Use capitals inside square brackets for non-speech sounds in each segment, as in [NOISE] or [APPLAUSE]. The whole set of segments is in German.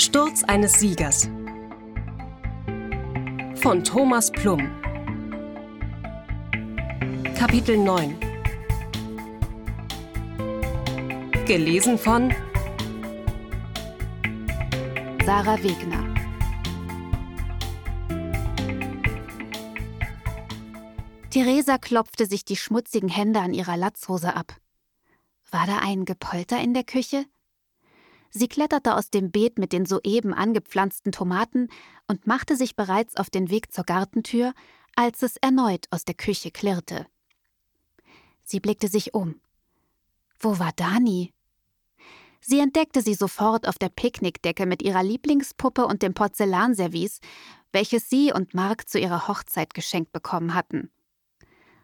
Sturz eines Siegers von Thomas Plum Kapitel 9 Gelesen von Sarah Wegner Theresa klopfte sich die schmutzigen Hände an ihrer Latzhose ab. War da ein Gepolter in der Küche? Sie kletterte aus dem Beet mit den soeben angepflanzten Tomaten und machte sich bereits auf den Weg zur Gartentür, als es erneut aus der Küche klirrte. Sie blickte sich um. Wo war Dani? Sie entdeckte sie sofort auf der Picknickdecke mit ihrer Lieblingspuppe und dem Porzellanservice, welches sie und Mark zu ihrer Hochzeit geschenkt bekommen hatten.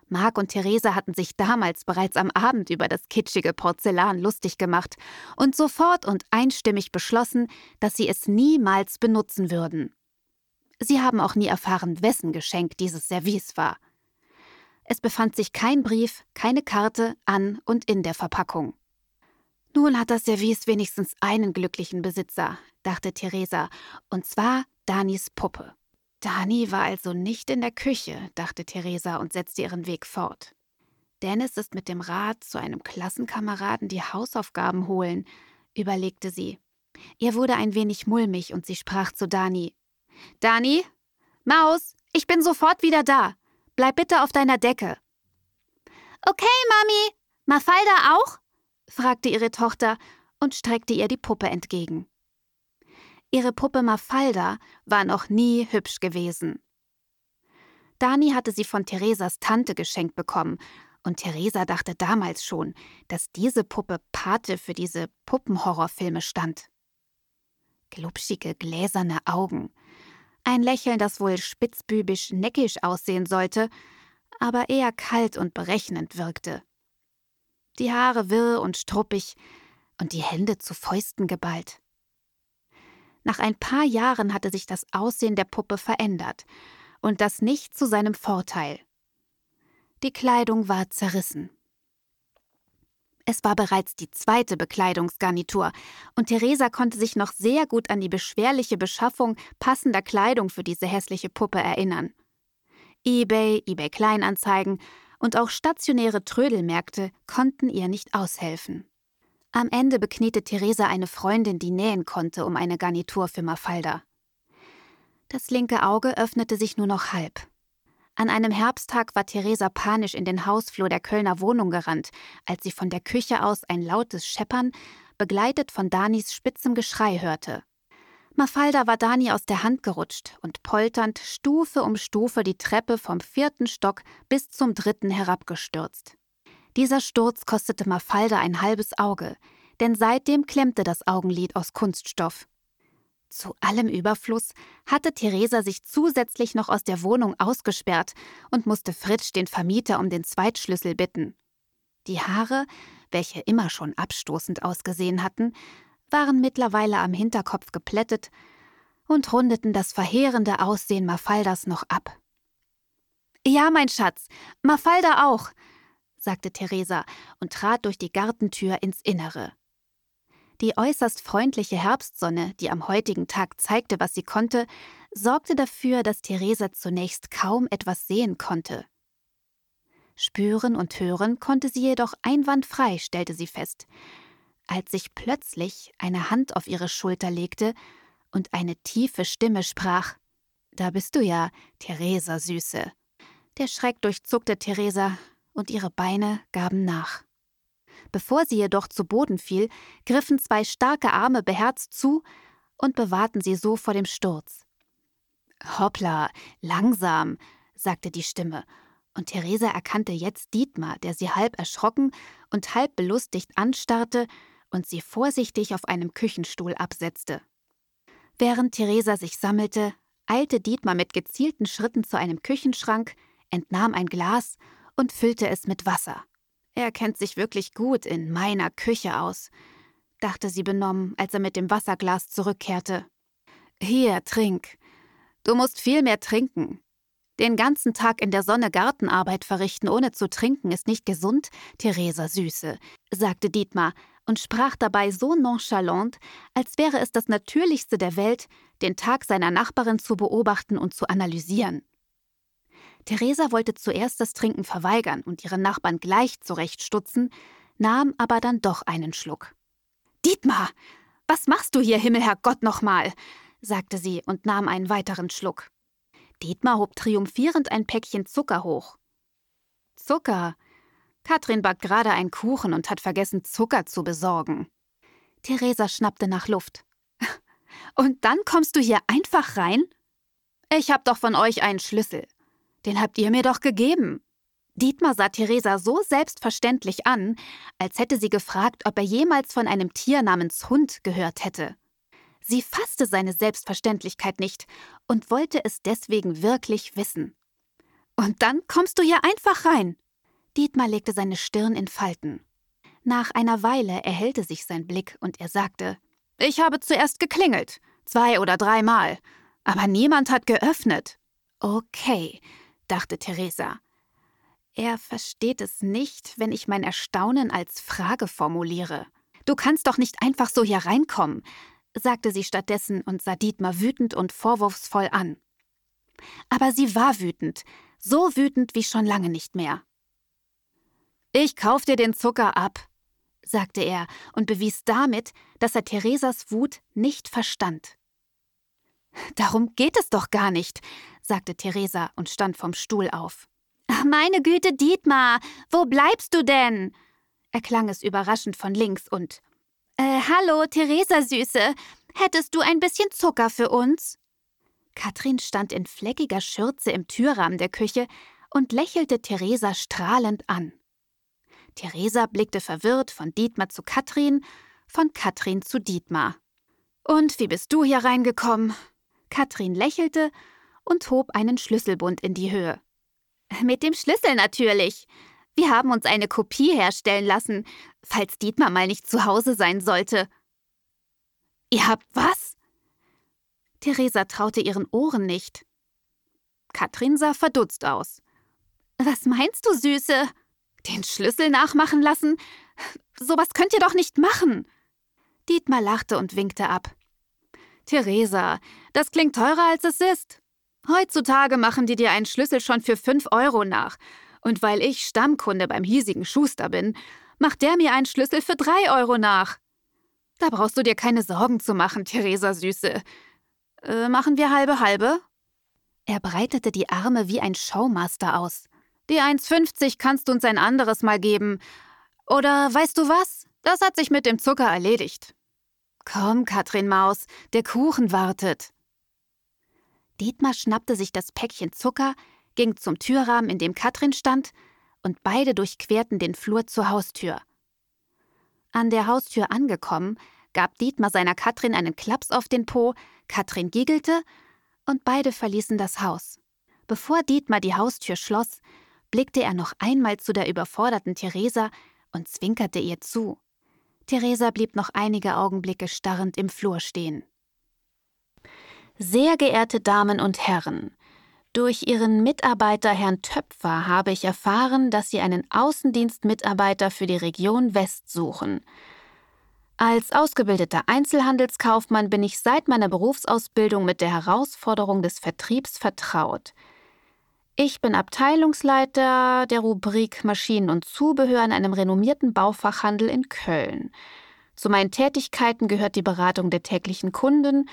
Mark und Theresa hatten sich damals bereits am Abend über das kitschige Porzellan lustig gemacht und sofort und einstimmig beschlossen, dass sie es niemals benutzen würden. Sie haben auch nie erfahren, wessen Geschenk dieses Service war. Es befand sich kein Brief, keine Karte an und in der Verpackung. Nun hat das Service wenigstens einen glücklichen Besitzer, dachte Theresa, und zwar Danis Puppe. Dani war also nicht in der Küche, dachte Theresa und setzte ihren Weg fort. Dennis ist mit dem Rad zu einem Klassenkameraden die Hausaufgaben holen, überlegte sie. Ihr wurde ein wenig mulmig und sie sprach zu Dani. Dani? Maus, ich bin sofort wieder da. Bleib bitte auf deiner Decke. Okay, Mami. Mafalda auch? fragte ihre Tochter und streckte ihr die Puppe entgegen. Ihre Puppe Mafalda war noch nie hübsch gewesen. Dani hatte sie von Theresas Tante geschenkt bekommen, und Theresa dachte damals schon, dass diese Puppe Pate für diese Puppenhorrorfilme stand. Glubschige, gläserne Augen, ein Lächeln, das wohl spitzbübisch neckisch aussehen sollte, aber eher kalt und berechnend wirkte. Die Haare wirr und struppig und die Hände zu Fäusten geballt. Nach ein paar Jahren hatte sich das Aussehen der Puppe verändert, und das nicht zu seinem Vorteil. Die Kleidung war zerrissen. Es war bereits die zweite Bekleidungsgarnitur, und Theresa konnte sich noch sehr gut an die beschwerliche Beschaffung passender Kleidung für diese hässliche Puppe erinnern. eBay, eBay Kleinanzeigen und auch stationäre Trödelmärkte konnten ihr nicht aushelfen. Am Ende bekniete Theresa eine Freundin, die nähen konnte, um eine Garnitur für Mafalda. Das linke Auge öffnete sich nur noch halb. An einem Herbsttag war Theresa panisch in den Hausflur der Kölner Wohnung gerannt, als sie von der Küche aus ein lautes Scheppern, begleitet von Danis spitzem Geschrei hörte. Mafalda war Dani aus der Hand gerutscht und polternd Stufe um Stufe die Treppe vom vierten Stock bis zum dritten herabgestürzt. Dieser Sturz kostete Mafalda ein halbes Auge, denn seitdem klemmte das Augenlid aus Kunststoff. Zu allem Überfluss hatte Theresa sich zusätzlich noch aus der Wohnung ausgesperrt und musste Fritsch den Vermieter um den Zweitschlüssel bitten. Die Haare, welche immer schon abstoßend ausgesehen hatten, waren mittlerweile am Hinterkopf geplättet und rundeten das verheerende Aussehen Mafaldas noch ab. Ja, mein Schatz, Mafalda auch, sagte Theresa und trat durch die Gartentür ins Innere. Die äußerst freundliche Herbstsonne, die am heutigen Tag zeigte, was sie konnte, sorgte dafür, dass Theresa zunächst kaum etwas sehen konnte. Spüren und hören konnte sie jedoch einwandfrei, stellte sie fest, als sich plötzlich eine Hand auf ihre Schulter legte und eine tiefe Stimme sprach Da bist du ja, Theresa Süße. Der Schreck durchzuckte Theresa, und ihre Beine gaben nach. Bevor sie jedoch zu Boden fiel, griffen zwei starke Arme beherzt zu und bewahrten sie so vor dem Sturz. Hoppla, langsam, sagte die Stimme, und Theresa erkannte jetzt Dietmar, der sie halb erschrocken und halb belustigt anstarrte und sie vorsichtig auf einem Küchenstuhl absetzte. Während Theresa sich sammelte, eilte Dietmar mit gezielten Schritten zu einem Küchenschrank, entnahm ein Glas und füllte es mit Wasser. Er kennt sich wirklich gut in meiner Küche aus, dachte sie benommen, als er mit dem Wasserglas zurückkehrte. Hier, trink. Du musst viel mehr trinken. Den ganzen Tag in der Sonne Gartenarbeit verrichten, ohne zu trinken, ist nicht gesund, Theresa Süße, sagte Dietmar, und sprach dabei so nonchalant, als wäre es das Natürlichste der Welt, den Tag seiner Nachbarin zu beobachten und zu analysieren. Theresa wollte zuerst das Trinken verweigern und ihren Nachbarn gleich zurechtstutzen, nahm aber dann doch einen Schluck. Dietmar, was machst du hier, Himmelherrgott, nochmal? sagte sie und nahm einen weiteren Schluck. Dietmar hob triumphierend ein Päckchen Zucker hoch. Zucker. Katrin backt gerade einen Kuchen und hat vergessen, Zucker zu besorgen. Theresa schnappte nach Luft. Und dann kommst du hier einfach rein? Ich hab doch von euch einen Schlüssel. Den habt ihr mir doch gegeben. Dietmar sah Theresa so selbstverständlich an, als hätte sie gefragt, ob er jemals von einem Tier namens Hund gehört hätte. Sie fasste seine Selbstverständlichkeit nicht und wollte es deswegen wirklich wissen. Und dann kommst du hier einfach rein. Dietmar legte seine Stirn in Falten. Nach einer Weile erhellte sich sein Blick und er sagte: Ich habe zuerst geklingelt, zwei oder dreimal, aber niemand hat geöffnet. Okay, dachte Theresa. Er versteht es nicht, wenn ich mein Erstaunen als Frage formuliere. Du kannst doch nicht einfach so hier reinkommen, sagte sie stattdessen und sah Dietmar wütend und vorwurfsvoll an. Aber sie war wütend, so wütend wie schon lange nicht mehr. Ich kauf dir den Zucker ab, sagte er und bewies damit, dass er Theresas Wut nicht verstand. Darum geht es doch gar nicht, sagte Theresa und stand vom Stuhl auf. Meine Güte, Dietmar, wo bleibst du denn? erklang es überraschend von links und äh, hallo, Theresa Süße, hättest du ein bisschen Zucker für uns? Katrin stand in fleckiger Schürze im Türrahmen der Küche und lächelte Theresa strahlend an. Theresa blickte verwirrt von Dietmar zu Katrin, von Katrin zu Dietmar. Und wie bist du hier reingekommen? Katrin lächelte und hob einen Schlüsselbund in die Höhe. Mit dem Schlüssel natürlich. Wir haben uns eine Kopie herstellen lassen, falls Dietmar mal nicht zu Hause sein sollte. Ihr habt was? Theresa traute ihren Ohren nicht. Katrin sah verdutzt aus. Was meinst du, Süße? Den Schlüssel nachmachen lassen? Sowas könnt ihr doch nicht machen. Dietmar lachte und winkte ab. Theresa, das klingt teurer als es ist. Heutzutage machen die dir einen Schlüssel schon für fünf Euro nach. Und weil ich Stammkunde beim hiesigen Schuster bin, macht der mir einen Schlüssel für drei Euro nach. Da brauchst du dir keine Sorgen zu machen, Theresa Süße. Äh, machen wir halbe halbe? Er breitete die Arme wie ein Showmaster aus. Die 1,50 kannst du uns ein anderes Mal geben. Oder weißt du was? Das hat sich mit dem Zucker erledigt. Komm, Katrin Maus, der Kuchen wartet. Dietmar schnappte sich das Päckchen Zucker, ging zum Türrahmen, in dem Katrin stand, und beide durchquerten den Flur zur Haustür. An der Haustür angekommen, gab Dietmar seiner Katrin einen Klaps auf den Po, Katrin giggelte, und beide verließen das Haus. Bevor Dietmar die Haustür schloss, blickte er noch einmal zu der überforderten Theresa und zwinkerte ihr zu. Theresa blieb noch einige Augenblicke starrend im Flur stehen. Sehr geehrte Damen und Herren, durch Ihren Mitarbeiter Herrn Töpfer habe ich erfahren, dass Sie einen Außendienstmitarbeiter für die Region West suchen. Als ausgebildeter Einzelhandelskaufmann bin ich seit meiner Berufsausbildung mit der Herausforderung des Vertriebs vertraut. Ich bin Abteilungsleiter der Rubrik Maschinen und Zubehör in einem renommierten Baufachhandel in Köln. Zu meinen Tätigkeiten gehört die Beratung der täglichen Kunden,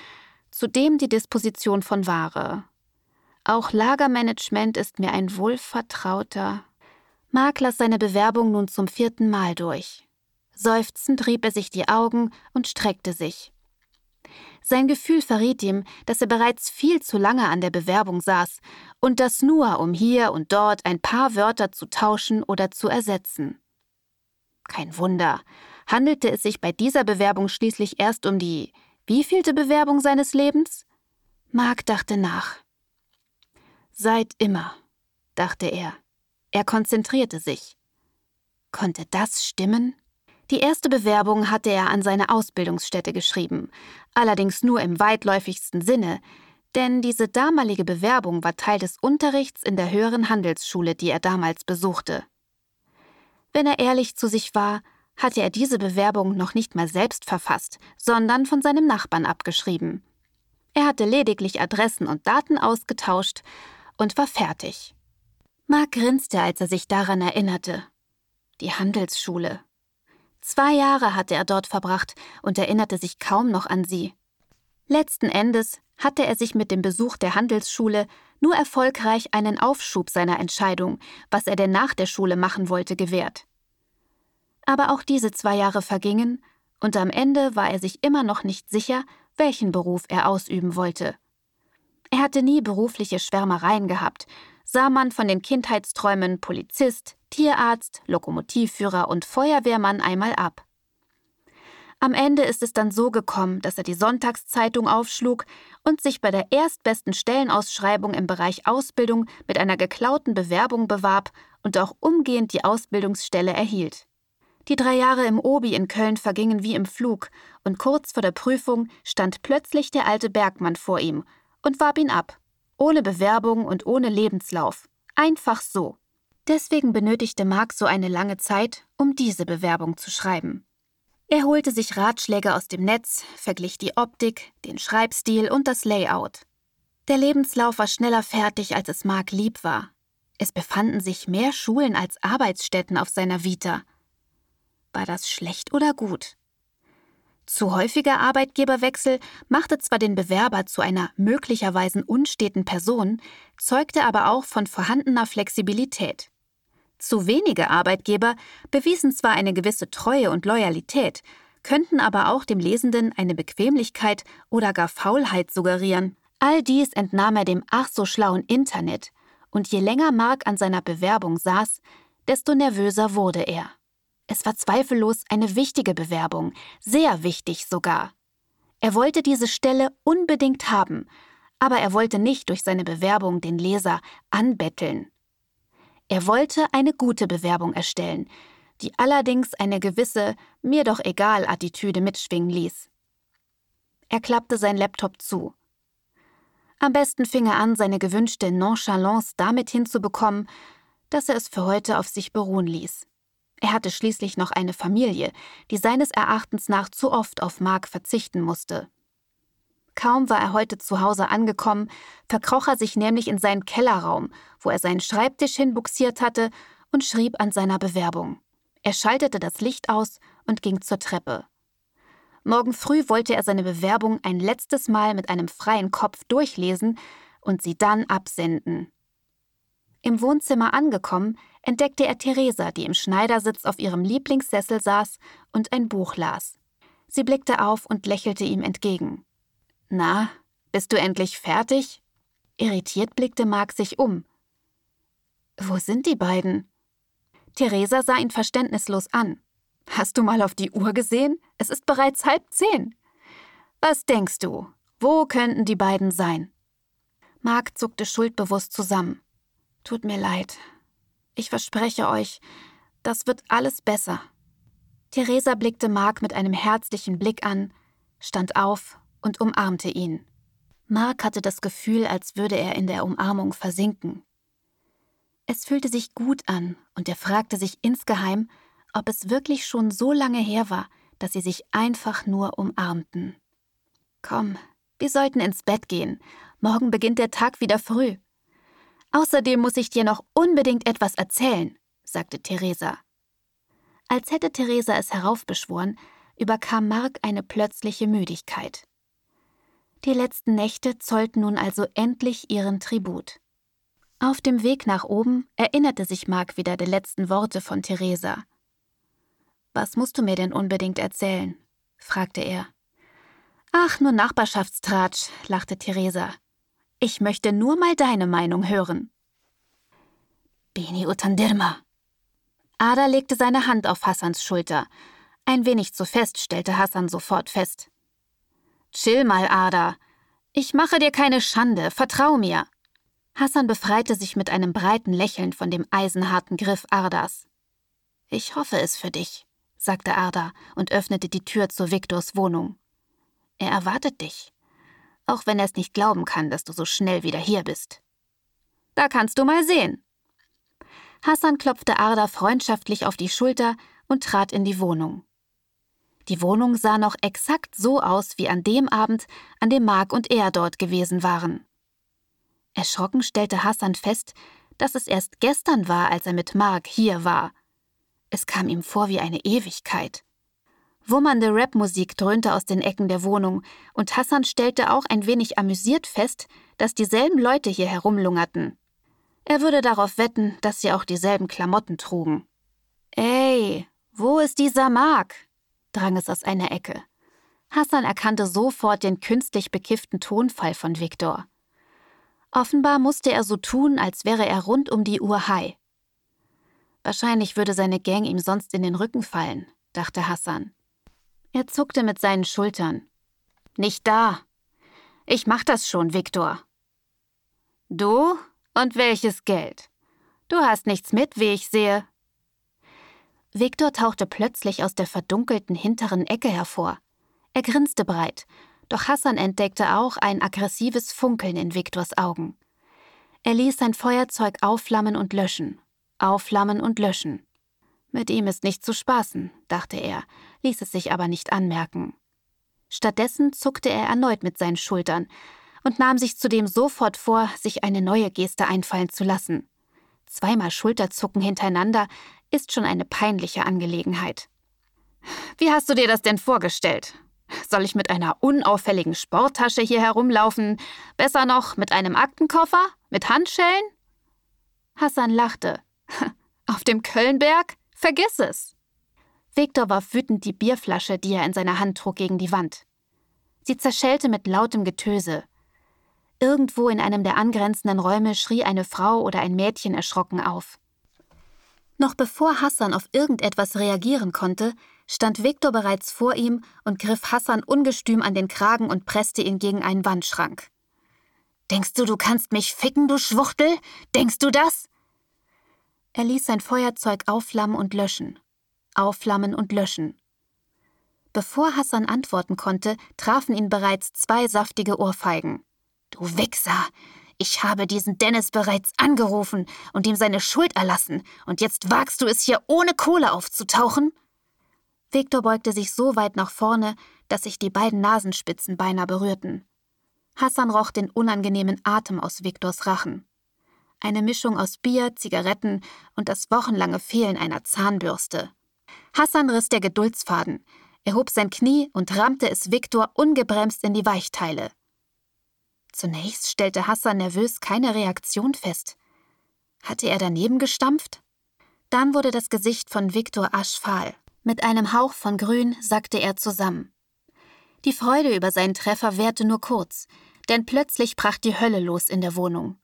zudem die Disposition von Ware. Auch Lagermanagement ist mir ein wohlvertrauter. Mark las seine Bewerbung nun zum vierten Mal durch. Seufzend rieb er sich die Augen und streckte sich. Sein Gefühl verriet ihm, dass er bereits viel zu lange an der Bewerbung saß, und das nur, um hier und dort ein paar Wörter zu tauschen oder zu ersetzen. Kein Wunder, handelte es sich bei dieser Bewerbung schließlich erst um die wievielte Bewerbung seines Lebens? Mark dachte nach. Seit immer, dachte er. Er konzentrierte sich. Konnte das stimmen? Die erste Bewerbung hatte er an seine Ausbildungsstätte geschrieben, allerdings nur im weitläufigsten Sinne, denn diese damalige Bewerbung war Teil des Unterrichts in der höheren Handelsschule, die er damals besuchte. Wenn er ehrlich zu sich war, hatte er diese Bewerbung noch nicht mal selbst verfasst, sondern von seinem Nachbarn abgeschrieben. Er hatte lediglich Adressen und Daten ausgetauscht und war fertig. Mark grinste, als er sich daran erinnerte. Die Handelsschule. Zwei Jahre hatte er dort verbracht und erinnerte sich kaum noch an sie. Letzten Endes hatte er sich mit dem Besuch der Handelsschule nur erfolgreich einen Aufschub seiner Entscheidung, was er denn nach der Schule machen wollte, gewährt. Aber auch diese zwei Jahre vergingen, und am Ende war er sich immer noch nicht sicher, welchen Beruf er ausüben wollte. Er hatte nie berufliche Schwärmereien gehabt, sah man von den Kindheitsträumen Polizist, Tierarzt, Lokomotivführer und Feuerwehrmann einmal ab. Am Ende ist es dann so gekommen, dass er die Sonntagszeitung aufschlug und sich bei der erstbesten Stellenausschreibung im Bereich Ausbildung mit einer geklauten Bewerbung bewarb und auch umgehend die Ausbildungsstelle erhielt. Die drei Jahre im Obi in Köln vergingen wie im Flug, und kurz vor der Prüfung stand plötzlich der alte Bergmann vor ihm und warb ihn ab. Ohne Bewerbung und ohne Lebenslauf. Einfach so. Deswegen benötigte Mark so eine lange Zeit, um diese Bewerbung zu schreiben. Er holte sich Ratschläge aus dem Netz, verglich die Optik, den Schreibstil und das Layout. Der Lebenslauf war schneller fertig, als es Mark lieb war. Es befanden sich mehr Schulen als Arbeitsstätten auf seiner Vita. War das schlecht oder gut? Zu häufiger Arbeitgeberwechsel machte zwar den Bewerber zu einer möglicherweise unsteten Person, zeugte aber auch von vorhandener Flexibilität. Zu wenige Arbeitgeber bewiesen zwar eine gewisse Treue und Loyalität, könnten aber auch dem Lesenden eine Bequemlichkeit oder gar Faulheit suggerieren. All dies entnahm er dem ach so schlauen Internet, und je länger Mark an seiner Bewerbung saß, desto nervöser wurde er. Es war zweifellos eine wichtige Bewerbung, sehr wichtig sogar. Er wollte diese Stelle unbedingt haben, aber er wollte nicht durch seine Bewerbung den Leser anbetteln. Er wollte eine gute Bewerbung erstellen, die allerdings eine gewisse mir doch egal Attitüde mitschwingen ließ. Er klappte sein Laptop zu. Am besten fing er an, seine gewünschte Nonchalance damit hinzubekommen, dass er es für heute auf sich beruhen ließ. Er hatte schließlich noch eine Familie, die seines Erachtens nach zu oft auf Mark verzichten musste. Kaum war er heute zu Hause angekommen, verkroch er sich nämlich in seinen Kellerraum, wo er seinen Schreibtisch hinbuxiert hatte und schrieb an seiner Bewerbung. Er schaltete das Licht aus und ging zur Treppe. Morgen früh wollte er seine Bewerbung ein letztes Mal mit einem freien Kopf durchlesen und sie dann absenden. Im Wohnzimmer angekommen, entdeckte er Theresa, die im Schneidersitz auf ihrem Lieblingssessel saß und ein Buch las. Sie blickte auf und lächelte ihm entgegen. Na, bist du endlich fertig? Irritiert blickte Mark sich um. Wo sind die beiden? Theresa sah ihn verständnislos an. Hast du mal auf die Uhr gesehen? Es ist bereits halb zehn. Was denkst du? Wo könnten die beiden sein? Mark zuckte schuldbewusst zusammen. Tut mir leid. Ich verspreche euch, das wird alles besser. Theresa blickte Mark mit einem herzlichen Blick an, stand auf und umarmte ihn. Mark hatte das Gefühl, als würde er in der Umarmung versinken. Es fühlte sich gut an, und er fragte sich insgeheim, ob es wirklich schon so lange her war, dass sie sich einfach nur umarmten. Komm, wir sollten ins Bett gehen. Morgen beginnt der Tag wieder früh. Außerdem muss ich dir noch unbedingt etwas erzählen, sagte Theresa. Als hätte Theresa es heraufbeschworen, überkam Mark eine plötzliche Müdigkeit. Die letzten Nächte zollten nun also endlich ihren Tribut. Auf dem Weg nach oben erinnerte sich Mark wieder der letzten Worte von Theresa. Was musst du mir denn unbedingt erzählen? fragte er. Ach, nur Nachbarschaftstratsch, lachte Theresa. Ich möchte nur mal deine Meinung hören. Beni Utandirma. Ada legte seine Hand auf Hassans Schulter. Ein wenig zu fest, stellte Hassan sofort fest. Chill mal, Ada. Ich mache dir keine Schande, vertrau mir. Hassan befreite sich mit einem breiten Lächeln von dem eisenharten Griff Ardas. Ich hoffe es für dich, sagte Arda und öffnete die Tür zu Viktors Wohnung. Er erwartet dich, auch wenn er es nicht glauben kann, dass du so schnell wieder hier bist. Da kannst du mal sehen. Hassan klopfte Arda freundschaftlich auf die Schulter und trat in die Wohnung. Die Wohnung sah noch exakt so aus wie an dem Abend, an dem Mark und er dort gewesen waren. Erschrocken stellte Hassan fest, dass es erst gestern war, als er mit Mark hier war. Es kam ihm vor wie eine Ewigkeit. Wummernde Rapmusik dröhnte aus den Ecken der Wohnung, und Hassan stellte auch ein wenig amüsiert fest, dass dieselben Leute hier herumlungerten. Er würde darauf wetten, dass sie auch dieselben Klamotten trugen. Ey, wo ist dieser Mark? drang es aus einer Ecke. Hassan erkannte sofort den künstlich bekifften Tonfall von Viktor. Offenbar musste er so tun, als wäre er rund um die Uhr high. Wahrscheinlich würde seine Gang ihm sonst in den Rücken fallen, dachte Hassan. Er zuckte mit seinen Schultern. Nicht da. Ich mach das schon, Viktor. Du? Und welches Geld? Du hast nichts mit, wie ich sehe. Viktor tauchte plötzlich aus der verdunkelten hinteren Ecke hervor. Er grinste breit, doch Hassan entdeckte auch ein aggressives Funkeln in Viktors Augen. Er ließ sein Feuerzeug aufflammen und löschen, aufflammen und löschen. Mit ihm ist nicht zu spaßen, dachte er, ließ es sich aber nicht anmerken. Stattdessen zuckte er erneut mit seinen Schultern und nahm sich zudem sofort vor, sich eine neue Geste einfallen zu lassen. Zweimal Schulterzucken hintereinander ist schon eine peinliche Angelegenheit. Wie hast du dir das denn vorgestellt? Soll ich mit einer unauffälligen Sporttasche hier herumlaufen? Besser noch mit einem Aktenkoffer? Mit Handschellen? Hassan lachte. [LAUGHS] Auf dem Kölnberg? Vergiss es! Viktor warf wütend die Bierflasche, die er in seiner Hand trug, gegen die Wand. Sie zerschellte mit lautem Getöse. Irgendwo in einem der angrenzenden Räume schrie eine Frau oder ein Mädchen erschrocken auf. Noch bevor Hassan auf irgendetwas reagieren konnte, stand Viktor bereits vor ihm und griff Hassan ungestüm an den Kragen und presste ihn gegen einen Wandschrank. Denkst du, du kannst mich ficken, du Schwuchtel? Denkst du das? Er ließ sein Feuerzeug aufflammen und löschen. Aufflammen und löschen. Bevor Hassan antworten konnte, trafen ihn bereits zwei saftige Ohrfeigen. Du Wichser! Ich habe diesen Dennis bereits angerufen und ihm seine Schuld erlassen, und jetzt wagst du es hier ohne Kohle aufzutauchen? Viktor beugte sich so weit nach vorne, dass sich die beiden Nasenspitzen beinahe berührten. Hassan roch den unangenehmen Atem aus Viktors Rachen. Eine Mischung aus Bier, Zigaretten und das wochenlange Fehlen einer Zahnbürste. Hassan riss der Geduldsfaden. Er hob sein Knie und rammte es Viktor ungebremst in die Weichteile. Zunächst stellte Hassan nervös keine Reaktion fest. Hatte er daneben gestampft? Dann wurde das Gesicht von Viktor aschfahl. Mit einem Hauch von Grün sackte er zusammen. Die Freude über seinen Treffer währte nur kurz, denn plötzlich brach die Hölle los in der Wohnung.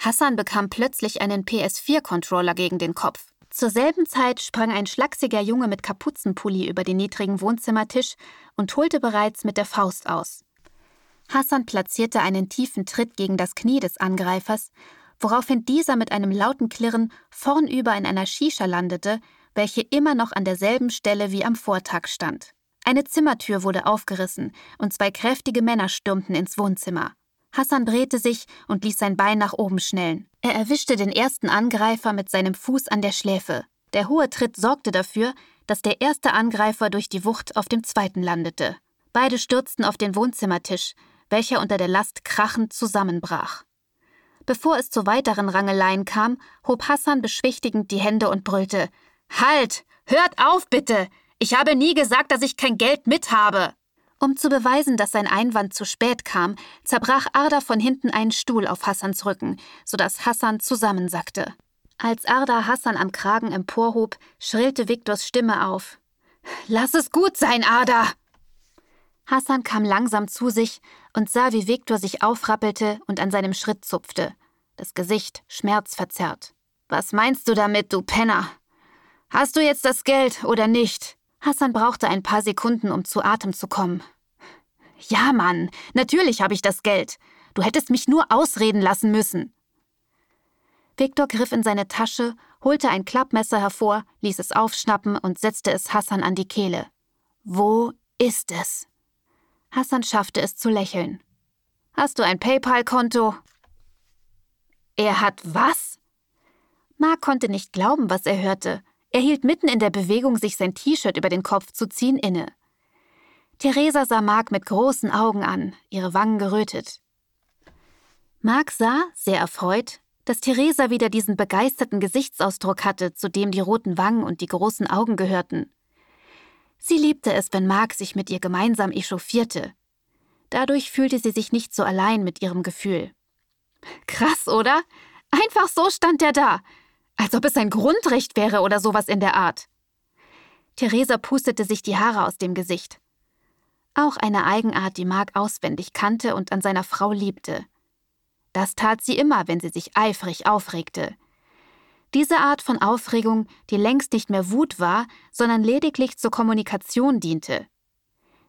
Hassan bekam plötzlich einen PS4-Controller gegen den Kopf. Zur selben Zeit sprang ein schlachsiger Junge mit Kapuzenpulli über den niedrigen Wohnzimmertisch und holte bereits mit der Faust aus. Hassan platzierte einen tiefen Tritt gegen das Knie des Angreifers, woraufhin dieser mit einem lauten Klirren vornüber in einer Shisha landete, welche immer noch an derselben Stelle wie am Vortag stand. Eine Zimmertür wurde aufgerissen und zwei kräftige Männer stürmten ins Wohnzimmer. Hassan drehte sich und ließ sein Bein nach oben schnellen. Er erwischte den ersten Angreifer mit seinem Fuß an der Schläfe. Der hohe Tritt sorgte dafür, dass der erste Angreifer durch die Wucht auf dem zweiten landete. Beide stürzten auf den Wohnzimmertisch, welcher unter der Last krachend zusammenbrach. Bevor es zu weiteren Rangeleien kam, hob Hassan beschwichtigend die Hände und brüllte Halt. Hört auf, bitte. Ich habe nie gesagt, dass ich kein Geld mit habe. Um zu beweisen, dass sein Einwand zu spät kam, zerbrach Arda von hinten einen Stuhl auf Hassans Rücken, sodass Hassan zusammensackte. Als Arda Hassan am Kragen emporhob, schrillte Viktors Stimme auf. Lass es gut sein, Arda! Hassan kam langsam zu sich und sah, wie Viktor sich aufrappelte und an seinem Schritt zupfte, das Gesicht schmerzverzerrt. Was meinst du damit, du Penner? Hast du jetzt das Geld oder nicht? Hassan brauchte ein paar Sekunden, um zu Atem zu kommen. Ja, Mann, natürlich habe ich das Geld. Du hättest mich nur ausreden lassen müssen. Viktor griff in seine Tasche, holte ein Klappmesser hervor, ließ es aufschnappen und setzte es Hassan an die Kehle. Wo ist es? Hassan schaffte es zu lächeln. Hast du ein PayPal-Konto? Er hat was? Mark konnte nicht glauben, was er hörte. Er hielt mitten in der Bewegung, sich sein T-Shirt über den Kopf zu ziehen, inne. Theresa sah Mark mit großen Augen an, ihre Wangen gerötet. Mark sah, sehr erfreut, dass Theresa wieder diesen begeisterten Gesichtsausdruck hatte, zu dem die roten Wangen und die großen Augen gehörten. Sie liebte es, wenn Mark sich mit ihr gemeinsam echauffierte. Dadurch fühlte sie sich nicht so allein mit ihrem Gefühl. Krass, oder? Einfach so stand er da, als ob es ein Grundrecht wäre oder sowas in der Art. Theresa pustete sich die Haare aus dem Gesicht. Auch eine Eigenart, die Mark auswendig kannte und an seiner Frau liebte. Das tat sie immer, wenn sie sich eifrig aufregte. Diese Art von Aufregung, die längst nicht mehr Wut war, sondern lediglich zur Kommunikation diente.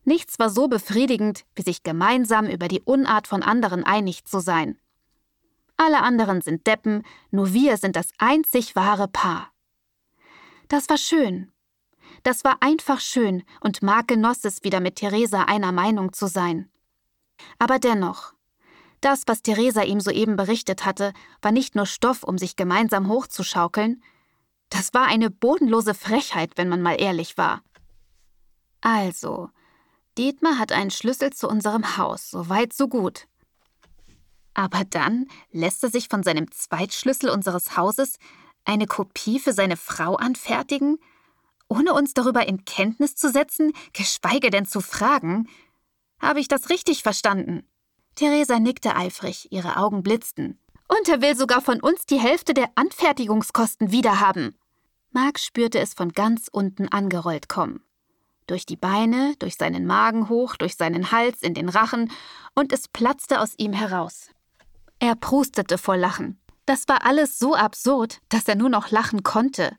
Nichts war so befriedigend, wie sich gemeinsam über die Unart von anderen einig zu sein. Alle anderen sind Deppen, nur wir sind das einzig wahre Paar. Das war schön. Das war einfach schön und Mark genoss es wieder mit Theresa einer Meinung zu sein. Aber dennoch, das, was Theresa ihm soeben berichtet hatte, war nicht nur Stoff, um sich gemeinsam hochzuschaukeln, das war eine bodenlose Frechheit, wenn man mal ehrlich war. Also, Dietmar hat einen Schlüssel zu unserem Haus, so weit, so gut. Aber dann lässt er sich von seinem Zweitschlüssel unseres Hauses eine Kopie für seine Frau anfertigen, ohne uns darüber in Kenntnis zu setzen, geschweige denn zu fragen? Habe ich das richtig verstanden? Theresa nickte eifrig, ihre Augen blitzten. Und er will sogar von uns die Hälfte der Anfertigungskosten wiederhaben. Mark spürte es von ganz unten angerollt kommen. Durch die Beine, durch seinen Magen hoch, durch seinen Hals in den Rachen, und es platzte aus ihm heraus. Er prustete vor Lachen. Das war alles so absurd, dass er nur noch lachen konnte.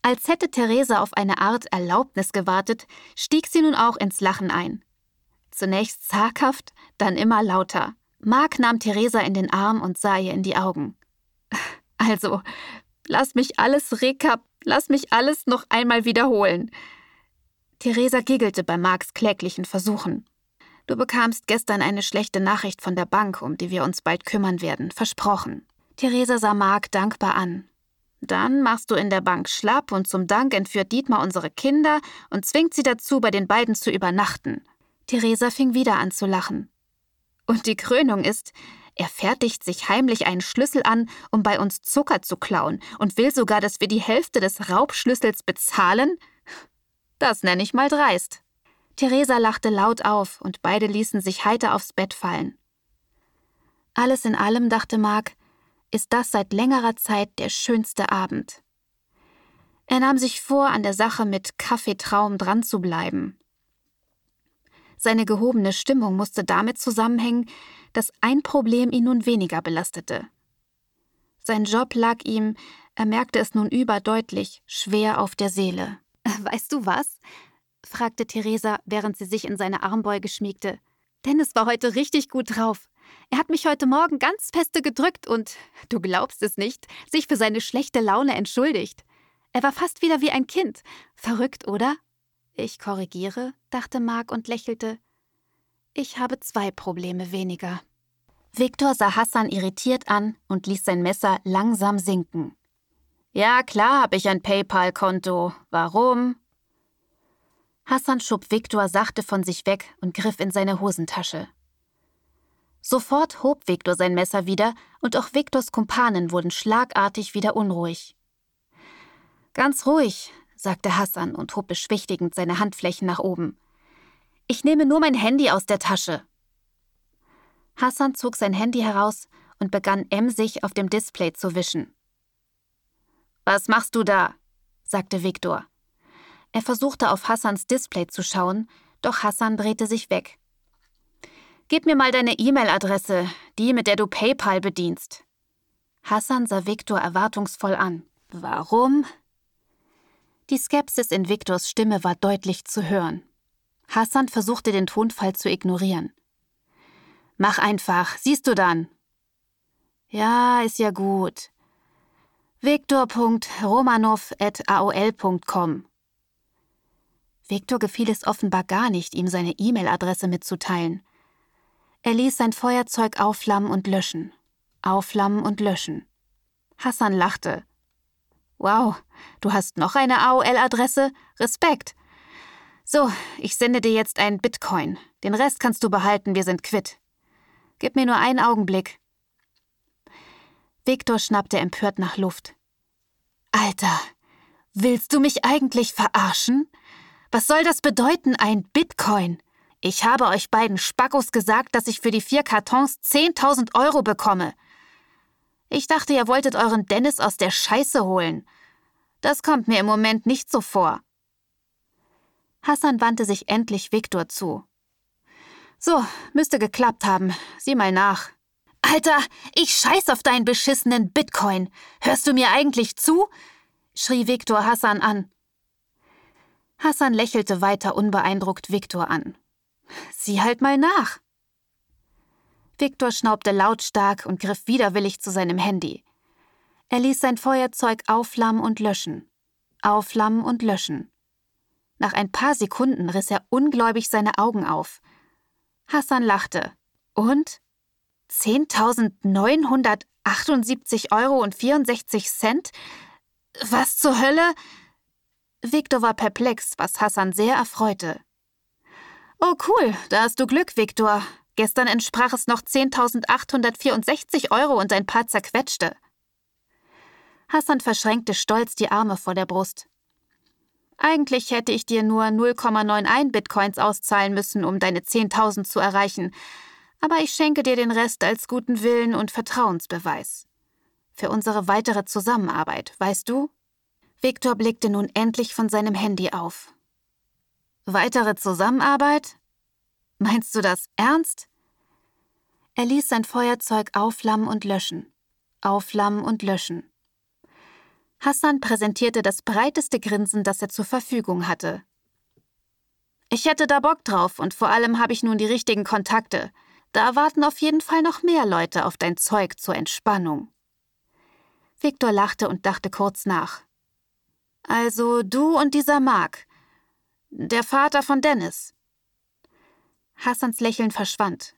Als hätte Theresa auf eine Art Erlaubnis gewartet, stieg sie nun auch ins Lachen ein. Zunächst zaghaft, dann immer lauter. Mark nahm Theresa in den Arm und sah ihr in die Augen. [LAUGHS] Also, lass mich alles rekap, lass mich alles noch einmal wiederholen. Theresa giggelte bei Marks kläglichen Versuchen. Du bekamst gestern eine schlechte Nachricht von der Bank, um die wir uns bald kümmern werden, versprochen. Theresa sah Mark dankbar an. Dann machst du in der Bank schlapp und zum Dank entführt Dietmar unsere Kinder und zwingt sie dazu, bei den beiden zu übernachten. Theresa fing wieder an zu lachen. Und die Krönung ist, er fertigt sich heimlich einen Schlüssel an, um bei uns Zucker zu klauen und will sogar, dass wir die Hälfte des Raubschlüssels bezahlen? Das nenne ich mal dreist. Theresa lachte laut auf und beide ließen sich heiter aufs Bett fallen. Alles in allem, dachte Mark, ist das seit längerer Zeit der schönste Abend. Er nahm sich vor, an der Sache mit Kaffeetraum dran zu bleiben seine gehobene Stimmung musste damit zusammenhängen, dass ein Problem ihn nun weniger belastete. Sein Job lag ihm, er merkte es nun überdeutlich, schwer auf der Seele. Weißt du was? Fragte Theresa, während sie sich in seine Armbeuge schmiegte. Dennis war heute richtig gut drauf. Er hat mich heute Morgen ganz feste gedrückt und, du glaubst es nicht, sich für seine schlechte Laune entschuldigt. Er war fast wieder wie ein Kind. Verrückt, oder? Ich korrigiere, dachte Mark und lächelte. Ich habe zwei Probleme weniger. Viktor sah Hassan irritiert an und ließ sein Messer langsam sinken. Ja, klar habe ich ein PayPal-Konto. Warum? Hassan schob Viktor sachte von sich weg und griff in seine Hosentasche. Sofort hob Viktor sein Messer wieder und auch Viktors Kumpanen wurden schlagartig wieder unruhig. Ganz ruhig, sagte Hassan und hob beschwichtigend seine Handflächen nach oben. Ich nehme nur mein Handy aus der Tasche. Hassan zog sein Handy heraus und begann emsig auf dem Display zu wischen. Was machst du da? sagte Viktor. Er versuchte auf Hassans Display zu schauen, doch Hassan drehte sich weg. Gib mir mal deine E-Mail-Adresse, die, mit der du PayPal bedienst. Hassan sah Viktor erwartungsvoll an. Warum? Die Skepsis in Viktors Stimme war deutlich zu hören. Hassan versuchte den Tonfall zu ignorieren. Mach einfach, siehst du dann. Ja, ist ja gut. Viktor.romanov.aol.com Viktor gefiel es offenbar gar nicht, ihm seine E-Mail-Adresse mitzuteilen. Er ließ sein Feuerzeug aufflammen und löschen. Aufflammen und löschen. Hassan lachte. Wow, du hast noch eine AOL-Adresse? Respekt. So, ich sende dir jetzt einen Bitcoin. Den Rest kannst du behalten, wir sind quitt. Gib mir nur einen Augenblick. Viktor schnappte empört nach Luft. Alter, willst du mich eigentlich verarschen? Was soll das bedeuten, ein Bitcoin? Ich habe euch beiden Spackos gesagt, dass ich für die vier Kartons 10.000 Euro bekomme. Ich dachte, ihr wolltet euren Dennis aus der Scheiße holen. Das kommt mir im Moment nicht so vor. Hassan wandte sich endlich Viktor zu. So, müsste geklappt haben. Sieh mal nach. Alter, ich scheiß auf deinen beschissenen Bitcoin. Hörst du mir eigentlich zu? schrie Viktor Hassan an. Hassan lächelte weiter unbeeindruckt Viktor an. Sieh halt mal nach. Viktor schnaubte lautstark und griff widerwillig zu seinem Handy. Er ließ sein Feuerzeug aufflammen und löschen. Aufflammen und löschen. Nach ein paar Sekunden riss er ungläubig seine Augen auf. Hassan lachte. Und? 10.978 Euro und 64 Cent? Was zur Hölle? Viktor war perplex, was Hassan sehr erfreute. Oh cool, da hast du Glück, Viktor. Gestern entsprach es noch 10.864 Euro und ein paar zerquetschte. Hassan verschränkte stolz die Arme vor der Brust. Eigentlich hätte ich dir nur 0,91 Bitcoins auszahlen müssen, um deine 10.000 zu erreichen, aber ich schenke dir den Rest als guten Willen und Vertrauensbeweis. Für unsere weitere Zusammenarbeit, weißt du? Viktor blickte nun endlich von seinem Handy auf. Weitere Zusammenarbeit? Meinst du das ernst? Er ließ sein Feuerzeug aufflammen und löschen, aufflammen und löschen. Hassan präsentierte das breiteste Grinsen, das er zur Verfügung hatte. Ich hätte da Bock drauf und vor allem habe ich nun die richtigen Kontakte. Da warten auf jeden Fall noch mehr Leute auf dein Zeug zur Entspannung. Viktor lachte und dachte kurz nach. Also du und dieser Mark. Der Vater von Dennis. Hassans Lächeln verschwand.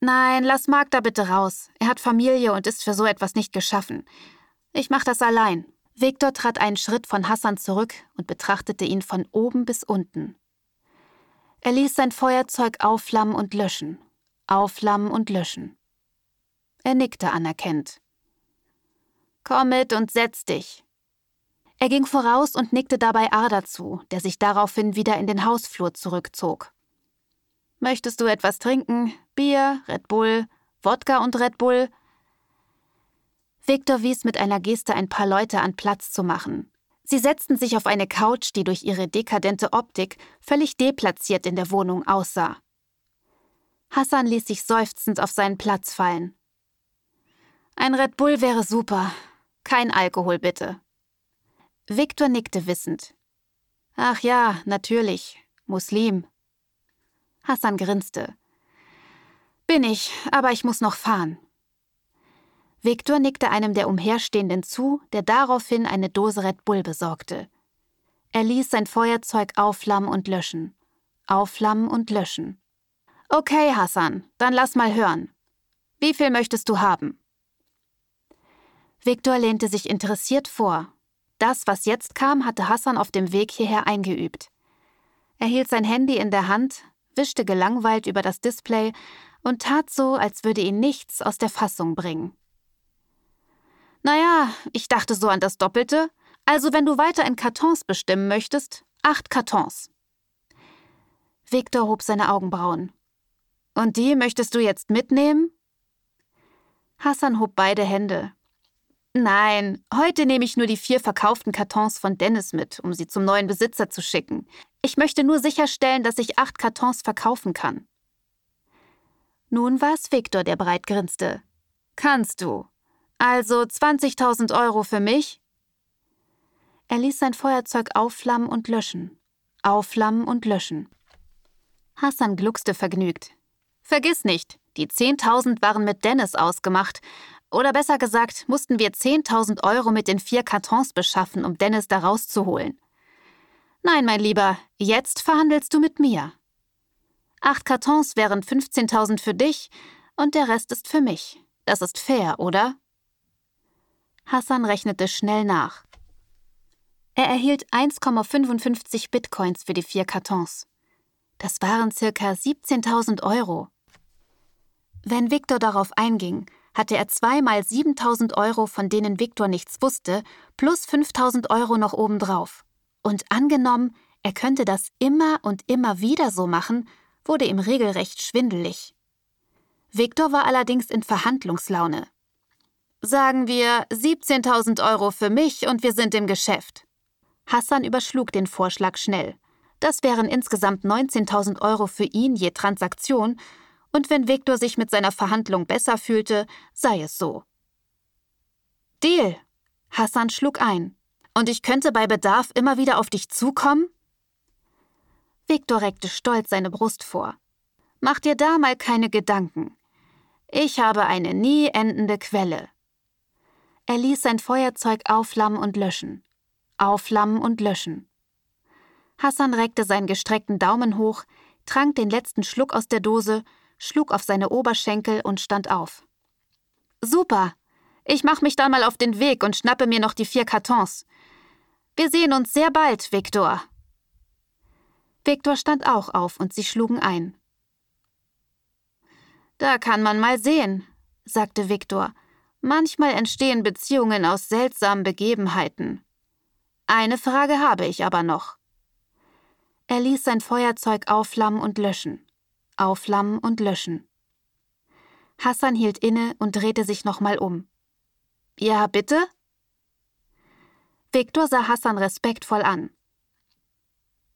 Nein, lass Mark da bitte raus. Er hat Familie und ist für so etwas nicht geschaffen. Ich mach das allein. Viktor trat einen Schritt von Hassan zurück und betrachtete ihn von oben bis unten. Er ließ sein Feuerzeug aufflammen und löschen, aufflammen und löschen. Er nickte anerkennend. Komm mit und setz dich. Er ging voraus und nickte dabei Arda zu, der sich daraufhin wieder in den Hausflur zurückzog. Möchtest du etwas trinken? Bier, Red Bull, Wodka und Red Bull? Victor wies mit einer Geste ein paar Leute an Platz zu machen. Sie setzten sich auf eine Couch, die durch ihre dekadente Optik völlig deplatziert in der Wohnung aussah. Hassan ließ sich seufzend auf seinen Platz fallen. Ein Red Bull wäre super. Kein Alkohol bitte. Victor nickte wissend. Ach ja, natürlich. Muslim. Hassan grinste. Bin ich, aber ich muss noch fahren. Viktor nickte einem der Umherstehenden zu, der daraufhin eine Dose Red Bull besorgte. Er ließ sein Feuerzeug aufflammen und löschen. Aufflammen und löschen. Okay, Hassan, dann lass mal hören. Wie viel möchtest du haben? Viktor lehnte sich interessiert vor. Das, was jetzt kam, hatte Hassan auf dem Weg hierher eingeübt. Er hielt sein Handy in der Hand, wischte gelangweilt über das Display und tat so, als würde ihn nichts aus der Fassung bringen. Naja, ich dachte so an das Doppelte. Also, wenn du weiter in Kartons bestimmen möchtest, acht Kartons. Victor hob seine Augenbrauen. Und die möchtest du jetzt mitnehmen? Hassan hob beide Hände. Nein, heute nehme ich nur die vier verkauften Kartons von Dennis mit, um sie zum neuen Besitzer zu schicken. Ich möchte nur sicherstellen, dass ich acht Kartons verkaufen kann. Nun war es Victor, der breit grinste. Kannst du. Also 20.000 Euro für mich? Er ließ sein Feuerzeug aufflammen und löschen. Aufflammen und löschen. Hassan gluckste vergnügt. Vergiss nicht, die 10.000 waren mit Dennis ausgemacht. Oder besser gesagt, mussten wir 10.000 Euro mit den vier Kartons beschaffen, um Dennis da rauszuholen. Nein, mein Lieber, jetzt verhandelst du mit mir. Acht Kartons wären 15.000 für dich und der Rest ist für mich. Das ist fair, oder? Hassan rechnete schnell nach. Er erhielt 1,55 Bitcoins für die vier Kartons. Das waren circa 17.000 Euro. Wenn Viktor darauf einging, hatte er zweimal 7.000 Euro, von denen Viktor nichts wusste, plus 5.000 Euro noch obendrauf. Und angenommen, er könnte das immer und immer wieder so machen, wurde ihm regelrecht schwindelig. Viktor war allerdings in Verhandlungslaune. Sagen wir 17.000 Euro für mich und wir sind im Geschäft. Hassan überschlug den Vorschlag schnell. Das wären insgesamt 19.000 Euro für ihn je Transaktion, und wenn Viktor sich mit seiner Verhandlung besser fühlte, sei es so. Deal! Hassan schlug ein. Und ich könnte bei Bedarf immer wieder auf dich zukommen? Viktor reckte stolz seine Brust vor. Mach dir da mal keine Gedanken. Ich habe eine nie endende Quelle. Er ließ sein Feuerzeug aufflammen und löschen. Aufflammen und löschen. Hassan reckte seinen gestreckten Daumen hoch, trank den letzten Schluck aus der Dose, schlug auf seine Oberschenkel und stand auf. Super! Ich mach mich dann mal auf den Weg und schnappe mir noch die vier Kartons. Wir sehen uns sehr bald, Viktor. Viktor stand auch auf und sie schlugen ein. Da kann man mal sehen, sagte Viktor. Manchmal entstehen Beziehungen aus seltsamen Begebenheiten. Eine Frage habe ich aber noch. Er ließ sein Feuerzeug aufflammen und löschen. Aufflammen und löschen. Hassan hielt inne und drehte sich nochmal um. Ja, bitte? Viktor sah Hassan respektvoll an.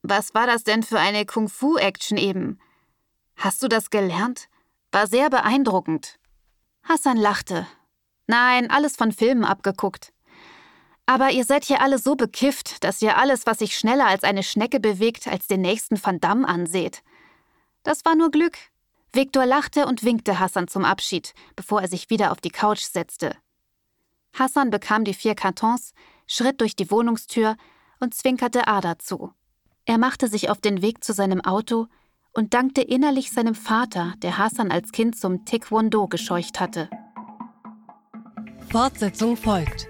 Was war das denn für eine Kung-Fu-Action eben? Hast du das gelernt? War sehr beeindruckend. Hassan lachte. Nein, alles von Filmen abgeguckt. Aber ihr seid hier alle so bekifft, dass ihr alles, was sich schneller als eine Schnecke bewegt, als den nächsten Van Damme anseht. Das war nur Glück. Viktor lachte und winkte Hassan zum Abschied, bevor er sich wieder auf die Couch setzte. Hassan bekam die vier Kartons, schritt durch die Wohnungstür und zwinkerte Ada zu. Er machte sich auf den Weg zu seinem Auto und dankte innerlich seinem Vater, der Hassan als Kind zum Taekwondo gescheucht hatte. Fortsetzung folgt.